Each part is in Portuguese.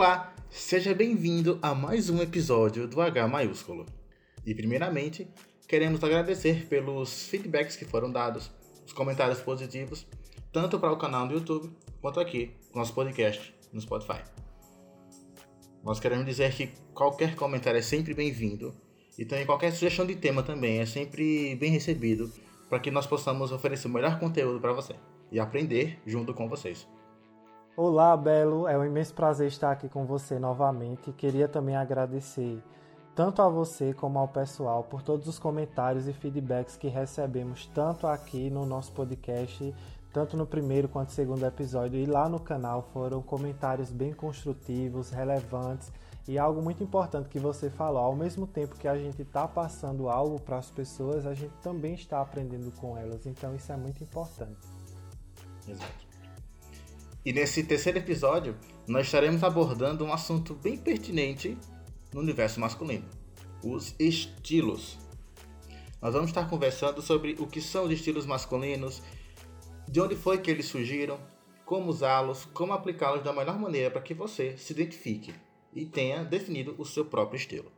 Olá, seja bem-vindo a mais um episódio do H maiúsculo. E primeiramente, queremos agradecer pelos feedbacks que foram dados, os comentários positivos, tanto para o canal do YouTube quanto aqui, nosso podcast no Spotify. Nós queremos dizer que qualquer comentário é sempre bem-vindo e também qualquer sugestão de tema também é sempre bem recebido para que nós possamos oferecer o melhor conteúdo para você e aprender junto com vocês. Olá, Belo. É um imenso prazer estar aqui com você novamente. Queria também agradecer tanto a você como ao pessoal por todos os comentários e feedbacks que recebemos tanto aqui no nosso podcast, tanto no primeiro quanto no segundo episódio e lá no canal foram comentários bem construtivos, relevantes e algo muito importante que você falou, ao mesmo tempo que a gente está passando algo para as pessoas, a gente também está aprendendo com elas, então isso é muito importante. Exato. E nesse terceiro episódio, nós estaremos abordando um assunto bem pertinente no universo masculino: os estilos. Nós vamos estar conversando sobre o que são os estilos masculinos, de onde foi que eles surgiram, como usá-los, como aplicá-los da melhor maneira para que você se identifique e tenha definido o seu próprio estilo.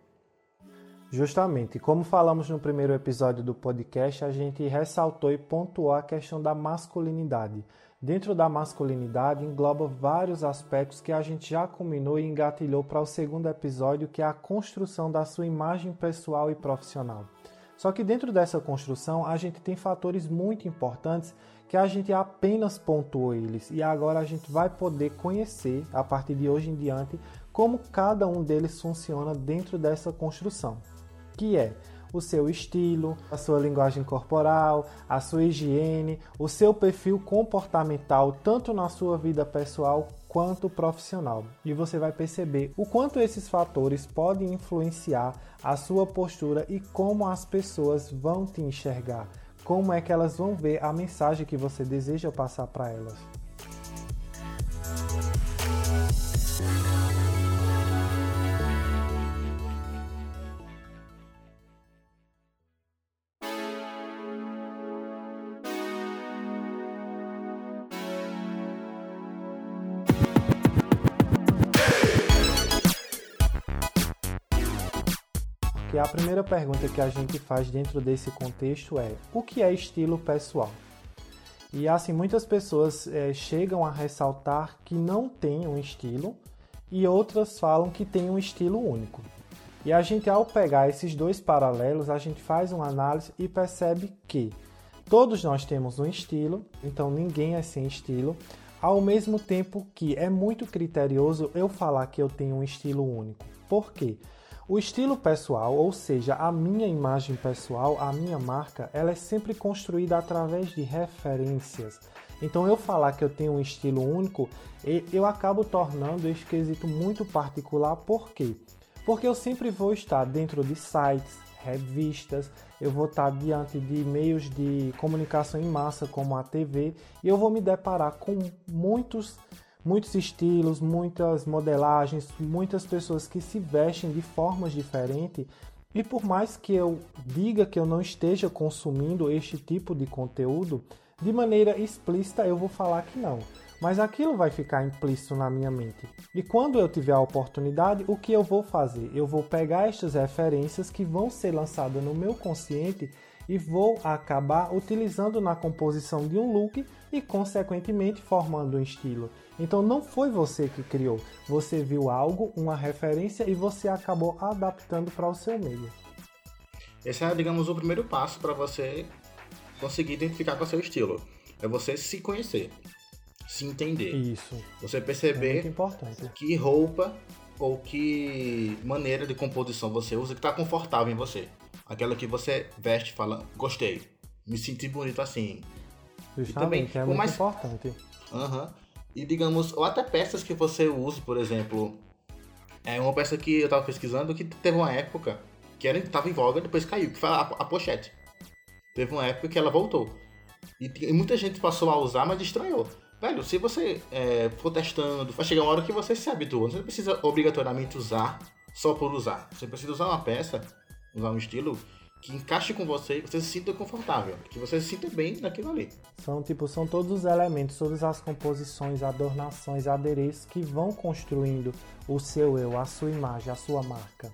Justamente, como falamos no primeiro episódio do podcast, a gente ressaltou e pontuou a questão da masculinidade Dentro da masculinidade engloba vários aspectos que a gente já combinou e engatilhou para o segundo episódio, que é a construção da sua imagem pessoal e profissional. Só que dentro dessa construção a gente tem fatores muito importantes que a gente apenas pontuou eles e agora a gente vai poder conhecer a partir de hoje em diante como cada um deles funciona dentro dessa construção, que é o seu estilo, a sua linguagem corporal, a sua higiene, o seu perfil comportamental, tanto na sua vida pessoal quanto profissional. E você vai perceber o quanto esses fatores podem influenciar a sua postura e como as pessoas vão te enxergar, como é que elas vão ver a mensagem que você deseja passar para elas. A primeira pergunta que a gente faz dentro desse contexto é: o que é estilo pessoal? E assim, muitas pessoas é, chegam a ressaltar que não tem um estilo e outras falam que tem um estilo único. E a gente, ao pegar esses dois paralelos, a gente faz uma análise e percebe que todos nós temos um estilo, então ninguém é sem estilo, ao mesmo tempo que é muito criterioso eu falar que eu tenho um estilo único. Por quê? O estilo pessoal, ou seja, a minha imagem pessoal, a minha marca, ela é sempre construída através de referências. Então, eu falar que eu tenho um estilo único, eu acabo tornando esse quesito muito particular. Por quê? Porque eu sempre vou estar dentro de sites, revistas, eu vou estar diante de meios de comunicação em massa, como a TV, e eu vou me deparar com muitos muitos estilos, muitas modelagens, muitas pessoas que se vestem de formas diferentes. E por mais que eu diga que eu não esteja consumindo este tipo de conteúdo, de maneira explícita eu vou falar que não. Mas aquilo vai ficar implícito na minha mente. E quando eu tiver a oportunidade, o que eu vou fazer? Eu vou pegar estas referências que vão ser lançadas no meu consciente e vou acabar utilizando na composição de um look e, consequentemente, formando um estilo. Então não foi você que criou, você viu algo, uma referência e você acabou adaptando para o seu meio. Esse é, digamos, o primeiro passo para você conseguir identificar com o seu estilo. É você se conhecer, se entender. Isso. Você perceber é que roupa ou que maneira de composição você usa que está confortável em você. Aquela que você veste e fala, gostei, me senti bonito assim. Justamente, e também, é muito mais... importante. Aham. Uhum. E digamos, ou até peças que você use, por exemplo. É uma peça que eu tava pesquisando que teve uma época que era, tava em voga, depois caiu, que foi a, a pochete. Teve uma época que ela voltou. E, e, muita gente passou a usar, mas estranhou. Velho, se você é, for testando, vai chegar uma hora que você se habitua. Você não precisa obrigatoriamente usar só por usar. Você precisa usar uma peça usar um estilo que encaixe com você, você se sinta confortável, que você se sinta bem naquilo ali. São tipo, são todos os elementos, todas as composições, adornações, adereços que vão construindo o seu eu, a sua imagem, a sua marca.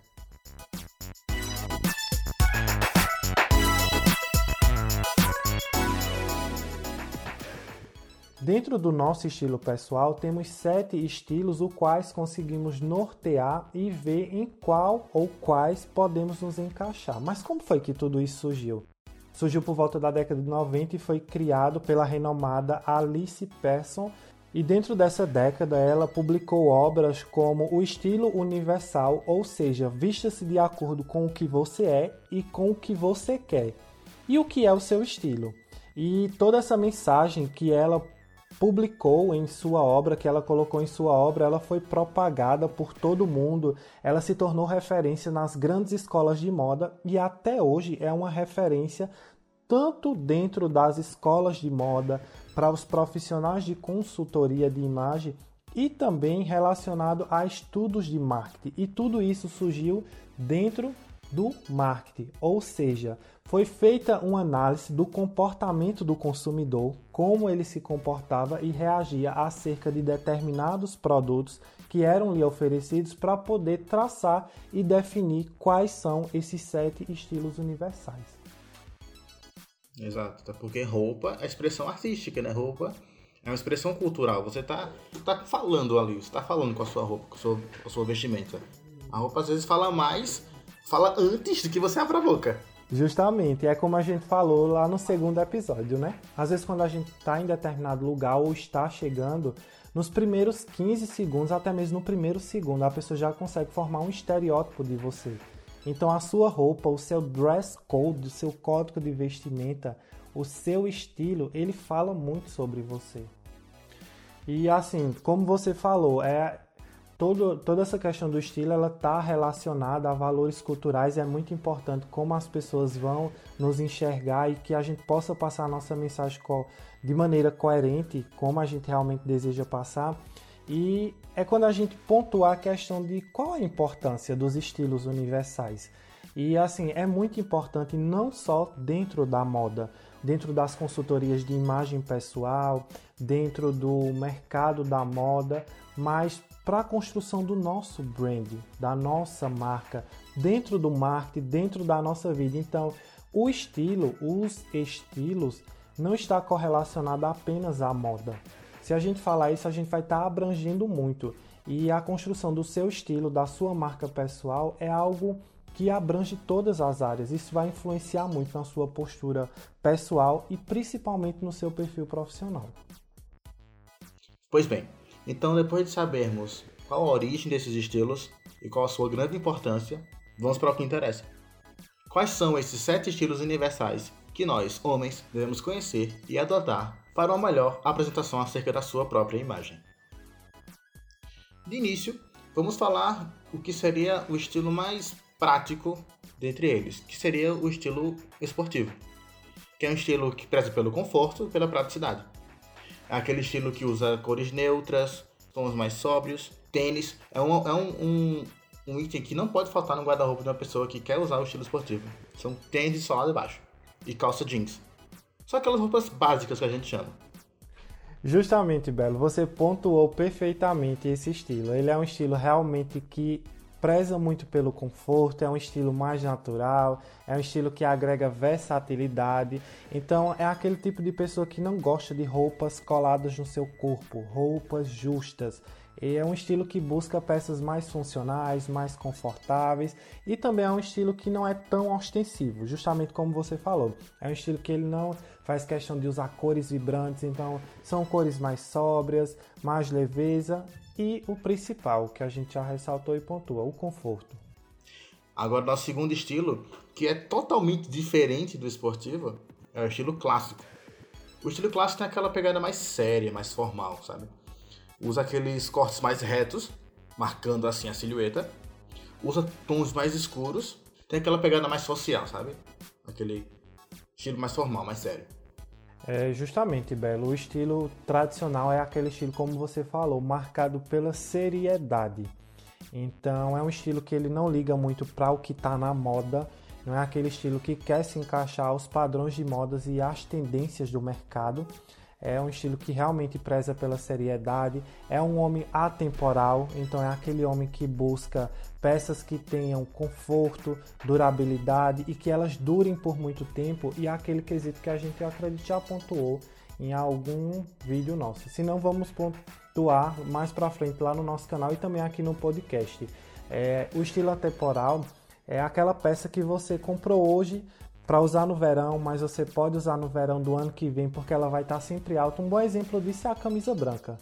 Dentro do nosso estilo pessoal, temos sete estilos, os quais conseguimos nortear e ver em qual ou quais podemos nos encaixar. Mas como foi que tudo isso surgiu? Surgiu por volta da década de 90 e foi criado pela renomada Alice Persson. E dentro dessa década, ela publicou obras como o estilo universal, ou seja, vista-se de acordo com o que você é e com o que você quer. E o que é o seu estilo? E toda essa mensagem que ela publicou em sua obra, que ela colocou em sua obra, ela foi propagada por todo mundo. Ela se tornou referência nas grandes escolas de moda e até hoje é uma referência tanto dentro das escolas de moda para os profissionais de consultoria de imagem e também relacionado a estudos de marketing. E tudo isso surgiu dentro do marketing, ou seja, foi feita uma análise do comportamento do consumidor, como ele se comportava e reagia acerca de determinados produtos que eram lhe oferecidos para poder traçar e definir quais são esses sete estilos universais. Exato, porque roupa é expressão artística, né? Roupa é uma expressão cultural. Você tá, tá falando ali, você tá falando com a sua roupa, com a sua, com a sua vestimenta. A roupa às vezes fala mais fala antes do que você abre a boca. Justamente, é como a gente falou lá no segundo episódio, né? Às vezes quando a gente está em determinado lugar ou está chegando, nos primeiros 15 segundos, até mesmo no primeiro segundo, a pessoa já consegue formar um estereótipo de você. Então a sua roupa, o seu dress code, o seu código de vestimenta, o seu estilo, ele fala muito sobre você. E assim, como você falou, é todo, toda essa questão do estilo ela está relacionada a valores culturais e é muito importante como as pessoas vão nos enxergar e que a gente possa passar a nossa mensagem de maneira coerente, como a gente realmente deseja passar. E é quando a gente pontuar a questão de qual a importância dos estilos universais. E assim, é muito importante não só dentro da moda, dentro das consultorias de imagem pessoal, dentro do mercado da moda, mas para a construção do nosso brand, da nossa marca, dentro do marketing, dentro da nossa vida. Então, o estilo, os estilos, não está correlacionado apenas à moda. Se a gente falar isso, a gente vai estar abrangendo muito. E a construção do seu estilo, da sua marca pessoal, é algo que abrange todas as áreas. Isso vai influenciar muito na sua postura pessoal e principalmente no seu perfil profissional. Pois bem, então, depois de sabermos qual a origem desses estilos e qual a sua grande importância, vamos para o que interessa. Quais são esses sete estilos universais que nós, homens, devemos conhecer e adotar para uma melhor apresentação acerca da sua própria imagem? De início, vamos falar o que seria o estilo mais prático dentre eles, que seria o estilo esportivo, que é um estilo que preza pelo conforto e pela praticidade. Aquele estilo que usa cores neutras, tons mais sóbrios. Tênis é um, é um, um, um item que não pode faltar no guarda-roupa de uma pessoa que quer usar o estilo esportivo. São tênis só lá de baixo e calça jeans. Só aquelas roupas básicas que a gente chama. Justamente, Belo, você pontuou perfeitamente esse estilo. Ele é um estilo realmente que preza muito pelo conforto, é um estilo mais natural, é um estilo que agrega versatilidade. Então é aquele tipo de pessoa que não gosta de roupas coladas no seu corpo, roupas justas. E é um estilo que busca peças mais funcionais, mais confortáveis e também é um estilo que não é tão ostensivo, justamente como você falou. É um estilo que ele não faz questão de usar cores vibrantes, então são cores mais sóbrias, mais leveza e o principal, que a gente já ressaltou e pontua, o conforto. Agora, nosso segundo estilo, que é totalmente diferente do esportivo, é o estilo clássico. O estilo clássico tem aquela pegada mais séria, mais formal, sabe? Usa aqueles cortes mais retos, marcando assim a silhueta. Usa tons mais escuros. Tem aquela pegada mais social, sabe? Aquele estilo mais formal, mais sério. É justamente, Belo. O estilo tradicional é aquele estilo, como você falou, marcado pela seriedade. Então é um estilo que ele não liga muito para o que está na moda. não é aquele estilo que quer se encaixar aos padrões de modas e às tendências do mercado. É um estilo que realmente preza pela seriedade, é um homem atemporal, então é aquele homem que busca peças que tenham conforto, durabilidade e que elas durem por muito tempo e é aquele quesito que a gente acredito já pontuou em algum vídeo nosso. Se não, vamos pontuar mais para frente lá no nosso canal e também aqui no podcast. É, o estilo atemporal é aquela peça que você comprou hoje para usar no verão, mas você pode usar no verão do ano que vem porque ela vai estar tá sempre alta. Um bom exemplo disso é a camisa branca.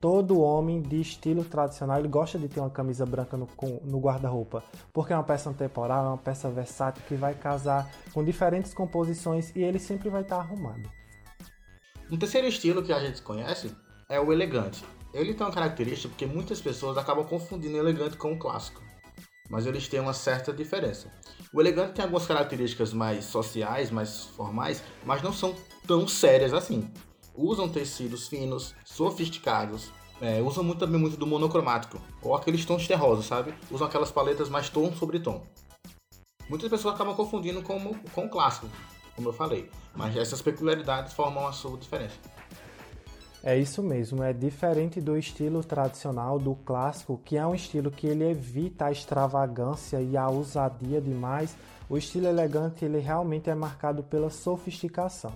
Todo homem de estilo tradicional ele gosta de ter uma camisa branca no, no guarda-roupa, porque é uma peça temporal, é uma peça versátil que vai casar com diferentes composições e ele sempre vai estar tá arrumado. Um terceiro estilo que a gente conhece é o elegante. Ele tem uma característica porque muitas pessoas acabam confundindo elegante com o clássico, mas eles têm uma certa diferença. O elegante tem algumas características mais sociais, mais formais, mas não são tão sérias assim. Usam tecidos finos, sofisticados, é, usam muito, também muito do monocromático, ou aqueles tons terrosos, sabe? Usam aquelas paletas mais tom sobre tom. Muitas pessoas acabam confundindo com, com o clássico, como eu falei. Mas essas peculiaridades formam a sua diferença. É isso mesmo, é diferente do estilo tradicional, do clássico, que é um estilo que ele evita a extravagância e a ousadia demais. O estilo elegante ele realmente é marcado pela sofisticação.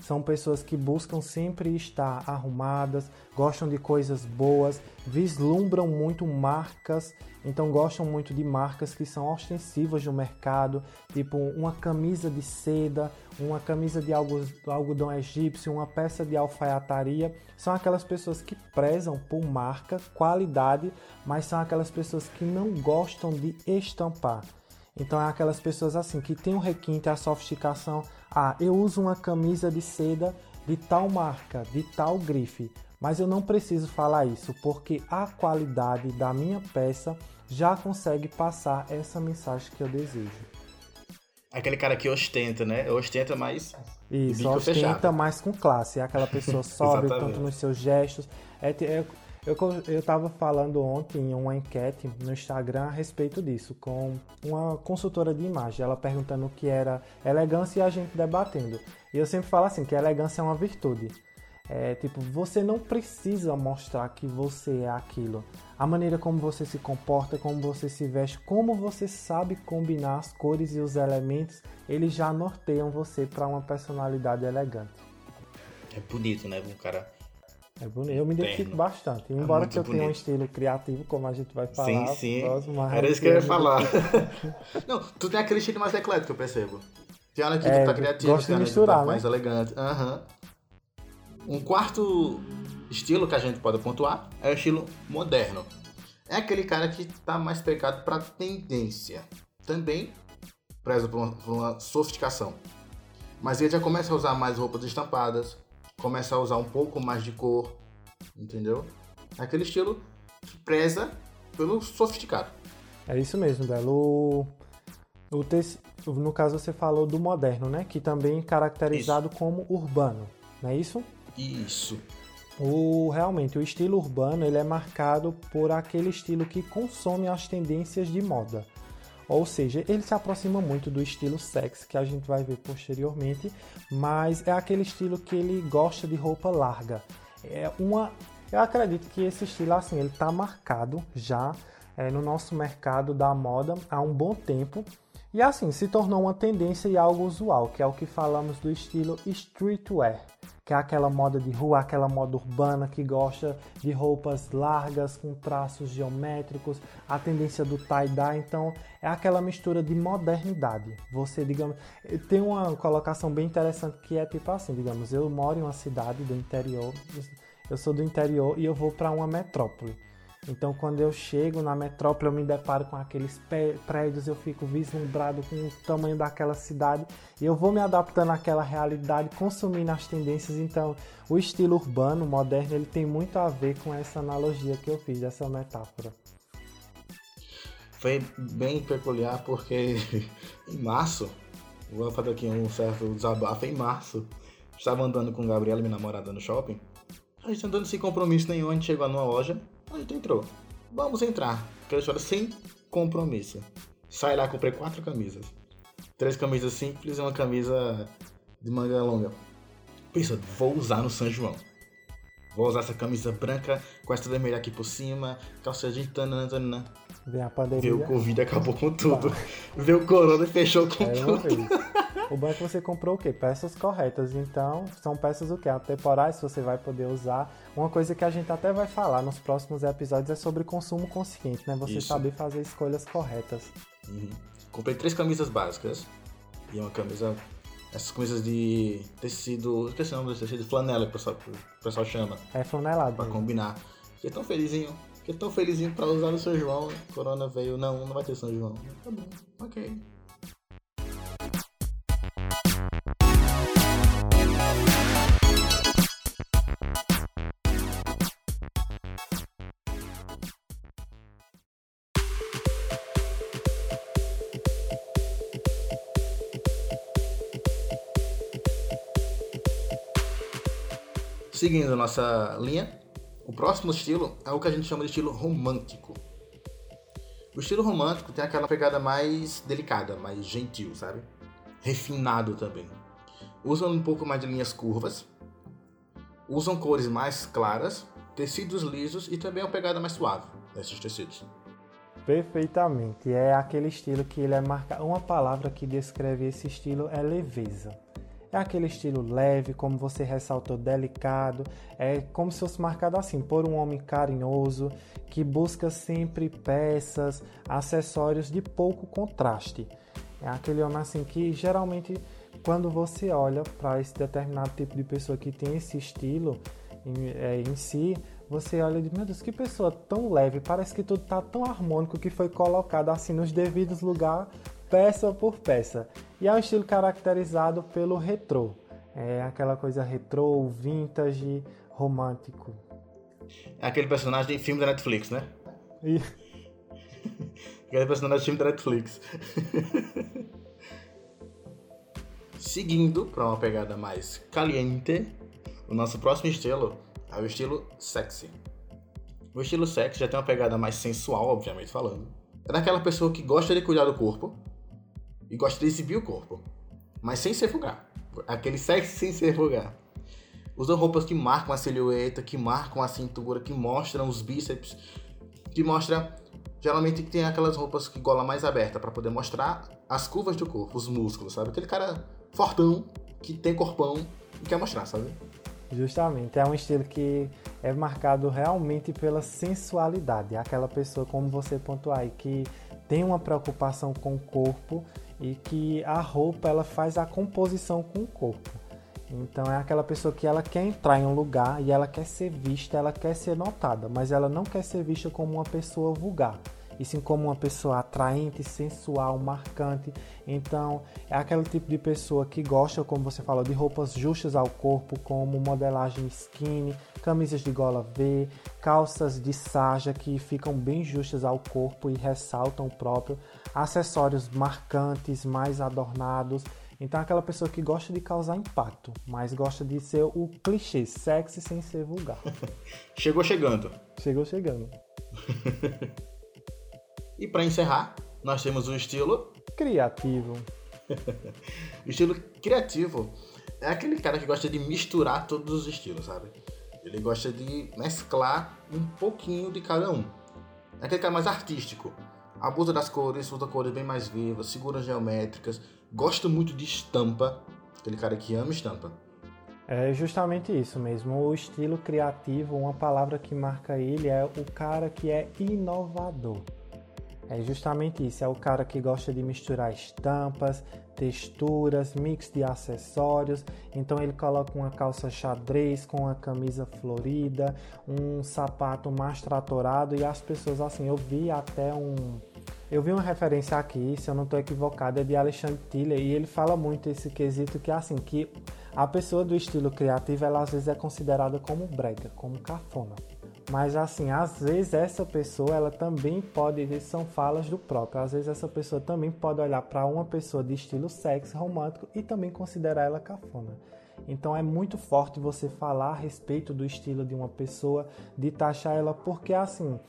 São pessoas que buscam sempre estar arrumadas, gostam de coisas boas, vislumbram muito marcas, então gostam muito de marcas que são ostensivas no mercado, tipo uma camisa de seda, uma camisa de algodão egípcio, uma peça de alfaiataria. São aquelas pessoas que prezam por marca, qualidade, mas são aquelas pessoas que não gostam de estampar. Então é aquelas pessoas assim que tem um requinte, a sofisticação. Ah, eu uso uma camisa de seda de tal marca, de tal grife, mas eu não preciso falar isso porque a qualidade da minha peça já consegue passar essa mensagem que eu desejo. Aquele cara que ostenta, né? Ostenta mais. Isso, ostenta fechado. mais com classe. É aquela pessoa sóbria, tanto nos seus gestos. É, é, eu, eu tava falando ontem em uma enquete no Instagram a respeito disso, com uma consultora de imagem, ela perguntando o que era elegância e a gente debatendo. E eu sempre falo assim, que elegância é uma virtude. É, tipo, você não precisa mostrar que você é aquilo. A maneira como você se comporta, como você se veste, como você sabe combinar as cores e os elementos, eles já norteiam você para uma personalidade elegante. É bonito, né? Um cara é bonito, eu me identifico bastante. É Embora é que eu bonito. tenha um estilo criativo, como a gente vai falar. Sim, sim. Era isso que eu ia falar. não, tu tem aquele estilo mais eclético, eu percebo. Tem hora que é, tu tá criativo, gosto tem hora misturar, que tu tá mais elegante. Uhum. Um quarto estilo que a gente pode pontuar é o estilo moderno. É aquele cara que tá mais pegado pra tendência. Também preza por uma, por uma sofisticação. Mas ele já começa a usar mais roupas estampadas, começa a usar um pouco mais de cor, entendeu? É aquele estilo que preza pelo sofisticado. É isso mesmo, Belo. O, o No caso, você falou do moderno, né? Que também é caracterizado isso. como urbano, não é isso? Isso. O, realmente, o estilo urbano ele é marcado por aquele estilo que consome as tendências de moda. Ou seja, ele se aproxima muito do estilo sexy que a gente vai ver posteriormente, mas é aquele estilo que ele gosta de roupa larga. É uma, eu acredito que esse estilo assim ele está marcado já é, no nosso mercado da moda há um bom tempo e assim se tornou uma tendência e algo usual, que é o que falamos do estilo streetwear que é aquela moda de rua, aquela moda urbana que gosta de roupas largas com traços geométricos, a tendência do tie-dye, então é aquela mistura de modernidade. Você, digamos, tem uma colocação bem interessante que é tipo assim, digamos, eu moro em uma cidade do interior, eu sou do interior e eu vou para uma metrópole. Então, quando eu chego na metrópole, eu me deparo com aqueles prédios, eu fico vislumbrado com o tamanho daquela cidade e eu vou me adaptando àquela realidade, consumindo as tendências. Então, o estilo urbano, moderno, ele tem muito a ver com essa analogia que eu fiz, essa metáfora. Foi bem peculiar porque em março, vou fazer aqui um certo desabafo, em março, estava andando com Gabriela, minha namorada, no shopping. A gente andando sem compromisso nenhum, a gente chegou numa loja a gente entrou. Vamos entrar. Aquela história sem compromisso. Sai lá, comprei quatro camisas. Três camisas simples e uma camisa de manga longa. Pensa, vou usar no São João. Vou usar essa camisa branca com essa vermelha aqui por cima, calça de tananana. Vem a pandemia. Veio o Covid acabou com tudo. Veio o Corona e fechou com É tudo. O bom é que você comprou o quê? Peças corretas. Então, são peças o quê? Atemporais, você vai poder usar. Uma coisa que a gente até vai falar nos próximos episódios é sobre consumo consciente, né? Você Isso. saber fazer escolhas corretas. Uhum. Comprei três camisas básicas e uma camisa. Essas camisas de tecido. Esqueci o nome desse tecido, flanela que o pessoal, o pessoal chama. É flanelado. Pra combinar. Fiquei tão felizinho. Fiquei tão felizinho pra usar no São João. Corona veio. Não, não vai ter São João. Tá bom, ok. Seguindo nossa linha, o próximo estilo é o que a gente chama de estilo romântico. O estilo romântico tem aquela pegada mais delicada, mais gentil, sabe? Refinado também. Usam um pouco mais de linhas curvas, usam cores mais claras, tecidos lisos e também uma pegada mais suave desses tecidos. Perfeitamente. É aquele estilo que ele é marcado. Uma palavra que descreve esse estilo é leveza. É aquele estilo leve, como você ressaltou, delicado. É como se fosse marcado assim, por um homem carinhoso, que busca sempre peças, acessórios de pouco contraste. É aquele homem assim que geralmente, quando você olha para esse determinado tipo de pessoa que tem esse estilo em, é, em si, você olha e diz, meu Deus, que pessoa tão leve, parece que tudo tá tão harmônico que foi colocado assim nos devidos lugares, peça por peça. E é um estilo caracterizado pelo retrô. É aquela coisa retrô, vintage, romântico. É aquele personagem de filme da Netflix, né? E Aquele personagem de filme da Netflix. Seguindo para uma pegada mais caliente, o nosso próximo estilo é o estilo sexy. O estilo sexy já tem uma pegada mais sensual, obviamente falando. É daquela pessoa que gosta de cuidar do corpo e gosta de exibir o corpo, mas sem ser vulgar. Aquele sexy sem ser vulgar. Usam roupas que marcam a silhueta, que marcam a cintura, que mostram os bíceps, que mostra geralmente tem aquelas roupas que gola mais aberta para poder mostrar as curvas do corpo, os músculos, sabe? Aquele cara fortão que tem corpão e quer mostrar, sabe? Justamente, é um estilo que é marcado realmente pela sensualidade. Aquela pessoa, como você pontuou aí, que tem uma preocupação com o corpo e que a roupa ela faz a composição com o corpo. Então é aquela pessoa que ela quer entrar em um lugar e ela quer ser vista, ela quer ser notada, mas ela não quer ser vista como uma pessoa vulgar, e sim como uma pessoa atraente, sensual, marcante. Então é aquele tipo de pessoa que gosta, como você falou, de roupas justas ao corpo, como modelagem skinny, camisas de gola V, calças de sarja que ficam bem justas ao corpo e ressaltam o próprio, acessórios marcantes, mais adornados. Então, aquela pessoa que gosta de causar impacto, mas gosta de ser o clichê, sexy sem ser vulgar. Chegou chegando. Chegou chegando. E para encerrar, nós temos um estilo. Criativo. O estilo criativo é aquele cara que gosta de misturar todos os estilos, sabe? Ele gosta de mesclar um pouquinho de cada um. É aquele cara mais artístico. Abusa das cores, usa cores bem mais vivas, figuras geométricas. Gosta muito de estampa. Aquele cara que ama estampa. É justamente isso mesmo. O estilo criativo, uma palavra que marca ele é o cara que é inovador. É justamente isso, é o cara que gosta de misturar estampas, texturas, mix de acessórios. Então ele coloca uma calça xadrez com uma camisa florida, um sapato mais tratorado e as pessoas assim, eu vi até um eu vi uma referência aqui, se eu não estou equivocado, é de Alexandre Tiller e ele fala muito esse quesito que assim, que a pessoa do estilo criativo, ela às vezes é considerada como brega, como cafona. Mas assim, às vezes essa pessoa, ela também pode, são falas do próprio, às vezes essa pessoa também pode olhar para uma pessoa de estilo sexy romântico e também considerar ela cafona. Então é muito forte você falar a respeito do estilo de uma pessoa, de taxar ela, porque assim,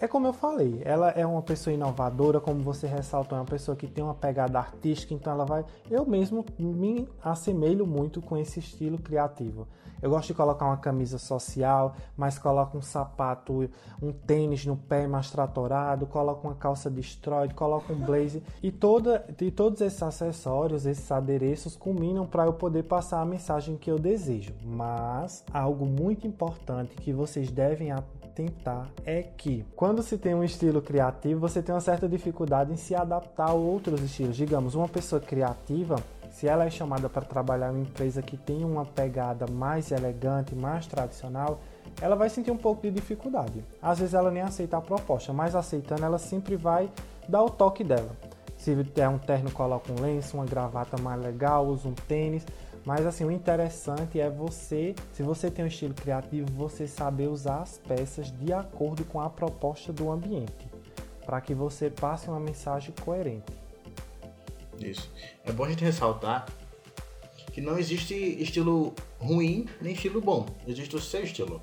É como eu falei, ela é uma pessoa inovadora, como você ressaltou, é uma pessoa que tem uma pegada artística, então ela vai. Eu mesmo me assemelho muito com esse estilo criativo. Eu gosto de colocar uma camisa social, mas coloco um sapato, um tênis no pé mais tratorado, coloco uma calça destroyed, coloco um blazer e toda e todos esses acessórios, esses adereços combinam para eu poder passar a mensagem que eu desejo. Mas algo muito importante que vocês devem tentar é que quando se tem um estilo criativo, você tem uma certa dificuldade em se adaptar a outros estilos. Digamos, uma pessoa criativa, se ela é chamada para trabalhar em uma empresa que tem uma pegada mais elegante, mais tradicional, ela vai sentir um pouco de dificuldade. Às vezes ela nem aceita a proposta, mas aceitando ela sempre vai dar o toque dela. Se é um terno, coloca um lenço, uma gravata mais legal, usa um tênis. Mas assim, o interessante é você, se você tem um estilo criativo, você saber usar as peças de acordo com a proposta do ambiente, para que você passe uma mensagem coerente. Isso. É bom a gente ressaltar que não existe estilo ruim nem estilo bom. Existe o seu estilo.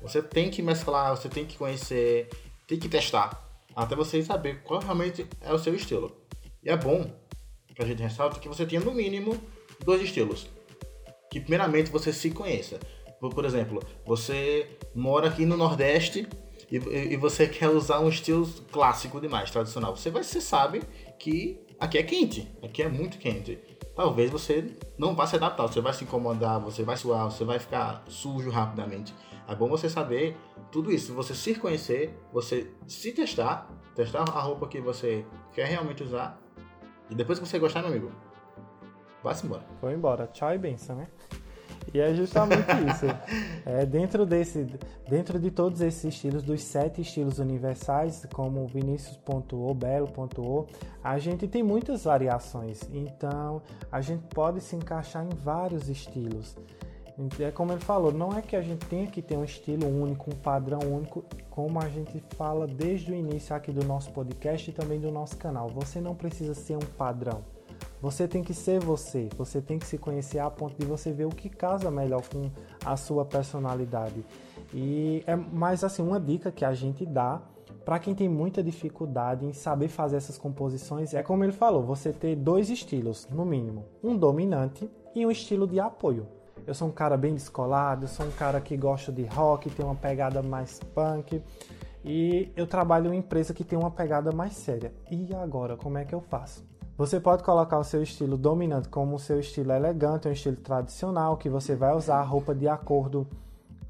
Você tem que mesclar, você tem que conhecer, tem que testar, até você saber qual realmente é o seu estilo. E é bom que a gente ressalta que você tenha no mínimo dois estilos que primeiramente você se conheça. Por exemplo, você mora aqui no Nordeste e, e você quer usar um estilo clássico demais, tradicional. Você vai, você sabe que aqui é quente, aqui é muito quente. Talvez você não vá se adaptar, você vai se incomodar, você vai suar, você vai ficar sujo rapidamente. É bom você saber tudo isso, você se conhecer, você se testar, testar a roupa que você quer realmente usar. E depois que você gostar, meu amigo, Vá-se embora. Foi embora. Tchau e benção, né? E é justamente isso. É, dentro, desse, dentro de todos esses estilos, dos sete estilos universais, como Vinícius pontuou, Belo pontuou, a gente tem muitas variações. Então, a gente pode se encaixar em vários estilos. É como ele falou, não é que a gente tenha que ter um estilo único, um padrão único, como a gente fala desde o início aqui do nosso podcast e também do nosso canal. Você não precisa ser um padrão. Você tem que ser você, você tem que se conhecer a ponto de você ver o que casa melhor com a sua personalidade. E é mais assim uma dica que a gente dá para quem tem muita dificuldade em saber fazer essas composições é como ele falou, você ter dois estilos, no mínimo, um dominante e um estilo de apoio. Eu sou um cara bem descolado, eu sou um cara que gosta de rock, tem uma pegada mais punk. E eu trabalho em uma empresa que tem uma pegada mais séria. E agora, como é que eu faço? Você pode colocar o seu estilo dominante como o seu estilo elegante, um estilo tradicional, que você vai usar a roupa de acordo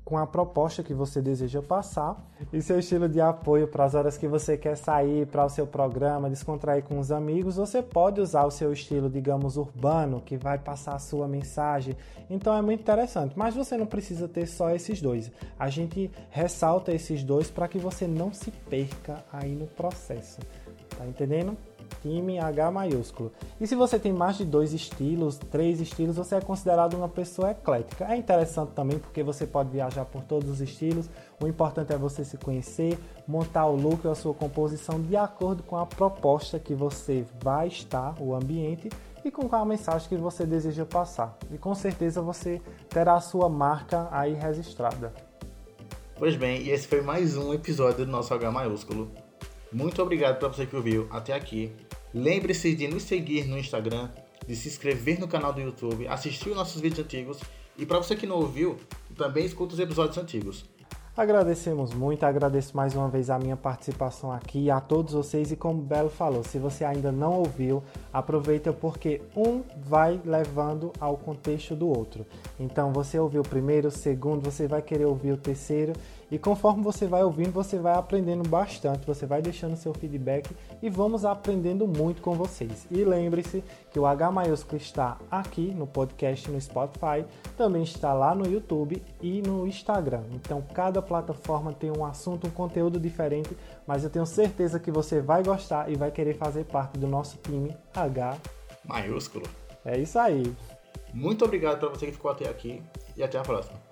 com a proposta que você deseja passar e seu estilo de apoio para as horas que você quer sair para o seu programa, descontrair com os amigos, você pode usar o seu estilo, digamos, urbano, que vai passar a sua mensagem. Então é muito interessante, mas você não precisa ter só esses dois. A gente ressalta esses dois para que você não se perca aí no processo. Tá entendendo? time H maiúsculo. E se você tem mais de dois estilos, três estilos, você é considerado uma pessoa eclética. É interessante também porque você pode viajar por todos os estilos. O importante é você se conhecer, montar o look ou a sua composição de acordo com a proposta que você vai estar, o ambiente e com a mensagem que você deseja passar. E com certeza você terá a sua marca aí registrada. Pois bem, e esse foi mais um episódio do nosso H maiúsculo. Muito obrigado para você que ouviu até aqui. Lembre-se de nos seguir no Instagram, de se inscrever no canal do YouTube, assistir os nossos vídeos antigos e para você que não ouviu, também escuta os episódios antigos. Agradecemos muito, agradeço mais uma vez a minha participação aqui, a todos vocês e como o Belo falou, se você ainda não ouviu, aproveita porque um vai levando ao contexto do outro. Então você ouviu o primeiro, o segundo, você vai querer ouvir o terceiro e conforme você vai ouvindo, você vai aprendendo bastante, você vai deixando seu feedback e vamos aprendendo muito com vocês. E lembre-se que o H maiúsculo está aqui no podcast no Spotify, também está lá no YouTube e no Instagram. Então cada plataforma tem um assunto, um conteúdo diferente, mas eu tenho certeza que você vai gostar e vai querer fazer parte do nosso time H maiúsculo. É isso aí. Muito obrigado para você que ficou até aqui e até a próxima.